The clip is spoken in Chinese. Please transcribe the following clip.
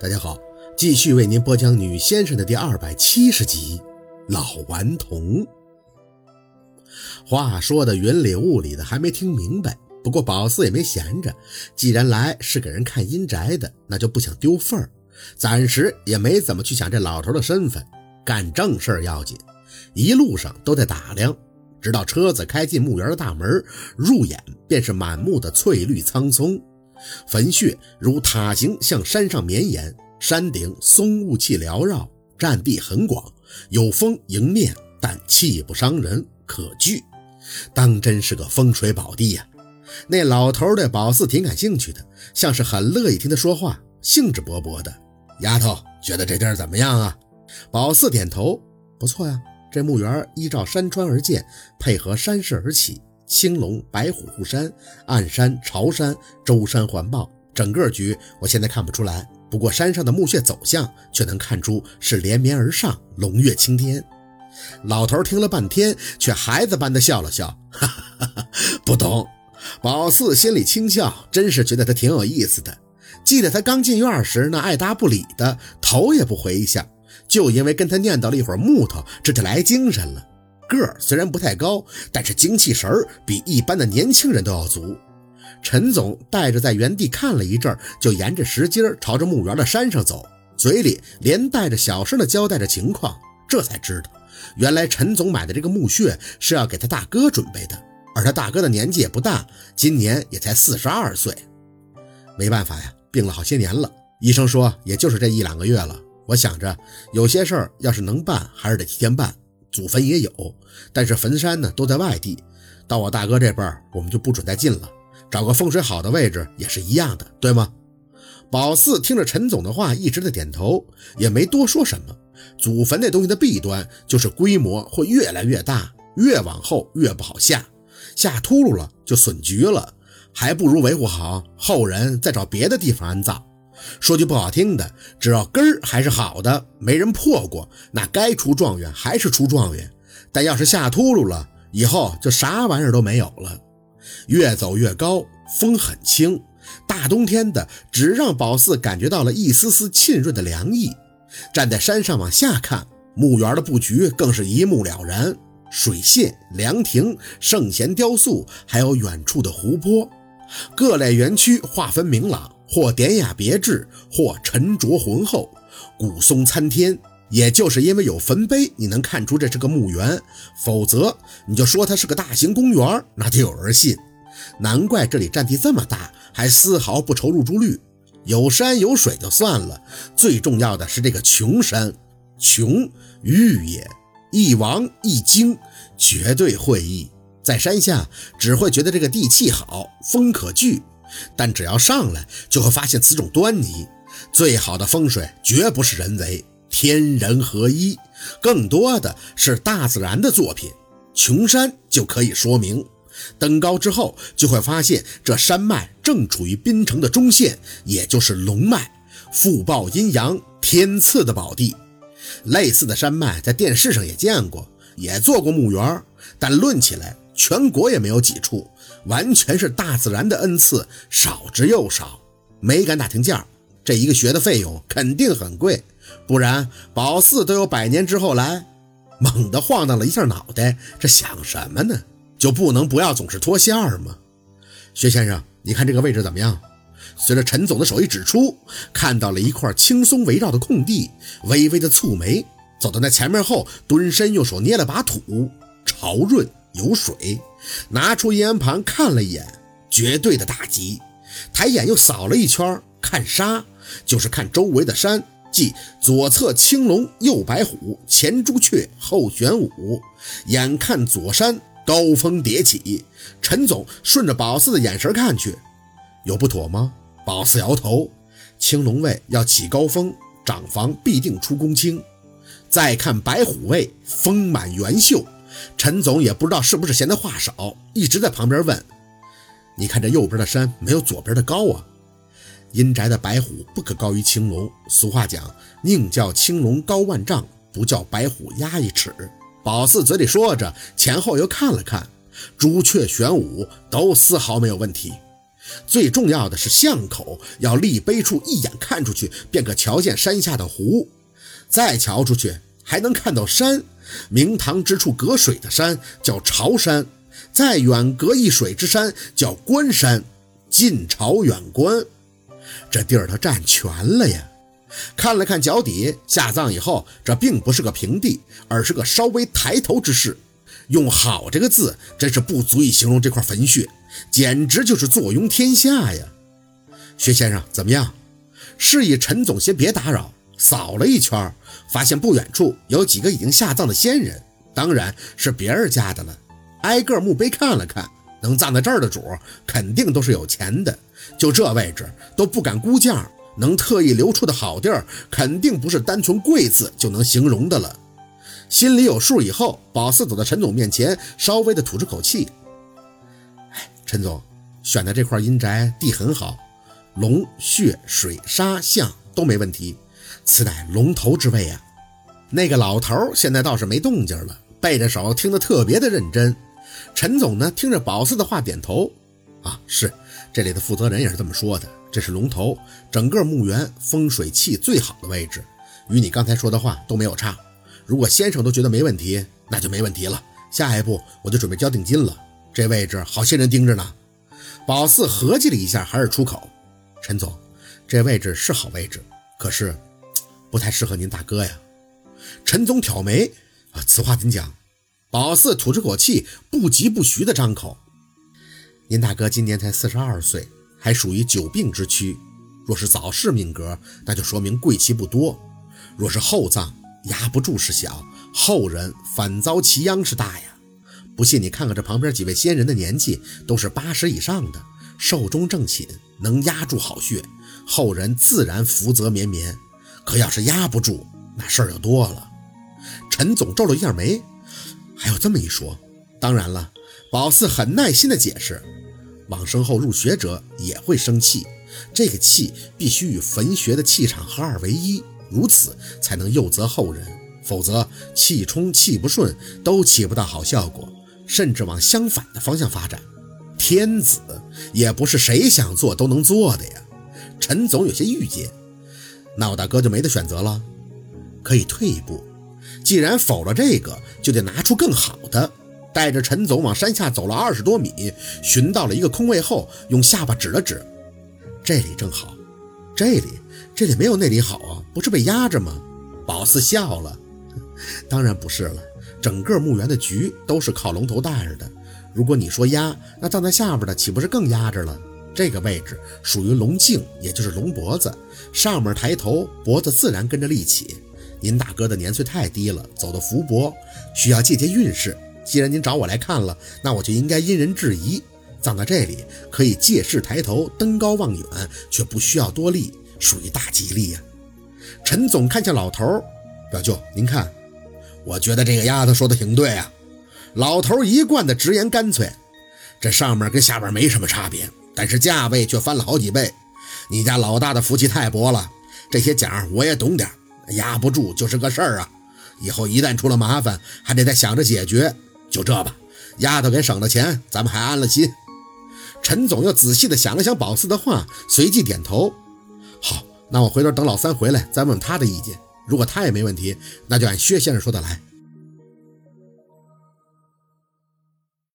大家好，继续为您播讲《女先生》的第二百七十集《老顽童》。话说的云里雾里的，还没听明白。不过宝四也没闲着，既然来是给人看阴宅的，那就不想丢份儿，暂时也没怎么去想这老头的身份，干正事儿要紧。一路上都在打量，直到车子开进墓园的大门，入眼便是满目的翠绿苍松。坟穴如塔形向山上绵延，山顶松雾气缭绕，占地很广，有风迎面，但气不伤人，可惧。当真是个风水宝地呀！那老头对宝四挺感兴趣的，像是很乐意听他说话，兴致勃勃的。丫头觉得这地儿怎么样啊？宝四点头，不错呀。这墓园依照山川而建，配合山势而起。青龙、白虎护山，暗山、朝山、周山环抱，整个局我现在看不出来。不过山上的墓穴走向却能看出是连绵而上，龙跃青天。老头听了半天，却孩子般的笑了笑，哈哈哈哈，不懂。宝四心里轻笑，真是觉得他挺有意思的。记得他刚进院时那爱答不理的，头也不回一下，就因为跟他念叨了一会儿木头，这就来精神了。个儿虽然不太高，但是精气神儿比一般的年轻人都要足。陈总带着在原地看了一阵，就沿着石阶朝着墓园的山上走，嘴里连带着小声的交代着情况。这才知道，原来陈总买的这个墓穴是要给他大哥准备的，而他大哥的年纪也不大，今年也才四十二岁。没办法呀，病了好些年了，医生说也就是这一两个月了。我想着有些事儿要是能办，还是得提前办。祖坟也有，但是坟山呢都在外地，到我大哥这辈儿，我们就不准再进了。找个风水好的位置也是一样的，对吗？宝四听着陈总的话，一直在点头，也没多说什么。祖坟那东西的弊端就是规模会越来越大，越往后越不好下，下秃噜了就损局了，还不如维护好，后人再找别的地方安葬。说句不好听的，只要根儿还是好的，没人破过，那该出状元还是出状元。但要是下秃噜了，以后就啥玩意儿都没有了。越走越高，风很轻，大冬天的，只让宝四感觉到了一丝丝沁润的凉意。站在山上往下看，墓园的布局更是一目了然：水榭、凉亭、圣贤雕塑，还有远处的湖泊，各类园区划分明朗。或典雅别致，或沉着浑厚，古松参天。也就是因为有坟碑，你能看出这是个墓园，否则你就说它是个大型公园，那就有人信。难怪这里占地这么大，还丝毫不愁入住率。有山有水就算了，最重要的是这个穷山，穷玉也，一王一精，绝对会意。在山下只会觉得这个地气好，风可聚。但只要上来，就会发现此种端倪。最好的风水绝不是人为，天人合一，更多的是大自然的作品。穷山就可以说明。登高之后，就会发现这山脉正处于滨城的中线，也就是龙脉，复报阴阳，天赐的宝地。类似的山脉在电视上也见过，也做过墓园，但论起来，全国也没有几处。完全是大自然的恩赐，少之又少，没敢打听价。这一个学的费用肯定很贵，不然宝四都有百年之后来。猛地晃荡了一下脑袋，这想什么呢？就不能不要总是脱线吗？薛先生，你看这个位置怎么样？随着陈总的手一指出，看到了一块青松围绕的空地，微微的蹙眉，走到那前面后，蹲身用手捏了把土，潮润有水。拿出银盘看了一眼，绝对的大吉。抬眼又扫了一圈，看沙，就是看周围的山，即左侧青龙，右白虎，前朱雀，后玄武。眼看左山高峰迭起，陈总顺着宝四的眼神看去，有不妥吗？宝四摇头。青龙位要起高峰，长房必定出公卿。再看白虎位，丰满圆秀。陈总也不知道是不是嫌他话少，一直在旁边问：“你看这右边的山没有左边的高啊？”阴宅的白虎不可高于青龙。俗话讲：“宁叫青龙高万丈，不叫白虎压一尺。”宝四嘴里说着，前后又看了看，朱雀、玄武都丝毫没有问题。最重要的是巷口要立碑处，一眼看出去便可瞧见山下的湖，再瞧出去还能看到山。明堂之处隔水的山叫朝山，再远隔一水之山叫关山。近朝远观，这地儿他占全了呀。看了看脚底，下葬以后，这并不是个平地，而是个稍微抬头之势。用“好”这个字，真是不足以形容这块坟穴，简直就是坐拥天下呀！薛先生怎么样？示意陈总先别打扰。扫了一圈，发现不远处有几个已经下葬的先人，当然是别人家的了。挨个墓碑看了看，能葬在这儿的主，肯定都是有钱的。就这位置都不敢估价。能特意留出的好地儿，肯定不是单纯贵字就能形容的了。心里有数以后，宝四走到陈总面前，稍微的吐出口气：“哎，陈总选的这块阴宅地很好，龙穴水沙象都没问题，此乃龙头之位啊。”那个老头现在倒是没动静了，背着手听得特别的认真。陈总呢，听着宝四的话点头：“啊，是这里的负责人也是这么说的。”这是龙头，整个墓园风水气最好的位置，与你刚才说的话都没有差。如果先生都觉得没问题，那就没问题了。下一步我就准备交定金了。这位置好些人盯着呢。宝四合计了一下，还是出口：“陈总，这位置是好位置，可是不太适合您大哥呀。”陈总挑眉：“啊，此话怎讲？”宝四吐出口气，不疾不徐地张口：“您大哥今年才四十二岁。”还属于久病之躯，若是早逝命格，那就说明贵气不多；若是后葬，压不住是小，后人反遭其殃是大呀。不信你看看这旁边几位先人的年纪，都是八十以上的，寿终正寝，能压住好穴，后人自然福泽绵绵。可要是压不住，那事儿就多了。陈总皱了一下眉，还有这么一说。当然了，宝四很耐心的解释。往生后入学者也会生气，这个气必须与坟穴的气场合二为一，如此才能佑泽后人。否则气冲气不顺都起不到好效果，甚至往相反的方向发展。天子也不是谁想做都能做的呀。陈总有些郁结，那我大哥就没得选择了，可以退一步。既然否了这个，就得拿出更好的。带着陈总往山下走了二十多米，寻到了一个空位后，用下巴指了指：“这里正好。”“这里？这里没有那里好啊，不是被压着吗？”宝四笑了：“ 当然不是了，整个墓园的局都是靠龙头带着的。如果你说压，那站在下边的岂不是更压着了？这个位置属于龙颈，也就是龙脖子，上面抬头，脖子自然跟着立起。您大哥的年岁太低了，走的福薄，需要借借运势。”既然您找我来看了，那我就应该因人制宜。葬在这里，可以借势抬头，登高望远，却不需要多力，属于大吉利呀。陈总看向老头，表舅，您看，我觉得这个丫头说的挺对啊。老头一贯的直言干脆，这上面跟下边没什么差别，但是价位却翻了好几倍。你家老大的福气太薄了，这些奖我也懂点，压不住就是个事儿啊。以后一旦出了麻烦，还得再想着解决。就这吧，丫头给省了钱，咱们还安了心。陈总又仔细的想了想宝四的话，随即点头。好，那我回头等老三回来，再问问他的意见。如果他也没问题，那就按薛先生说的来。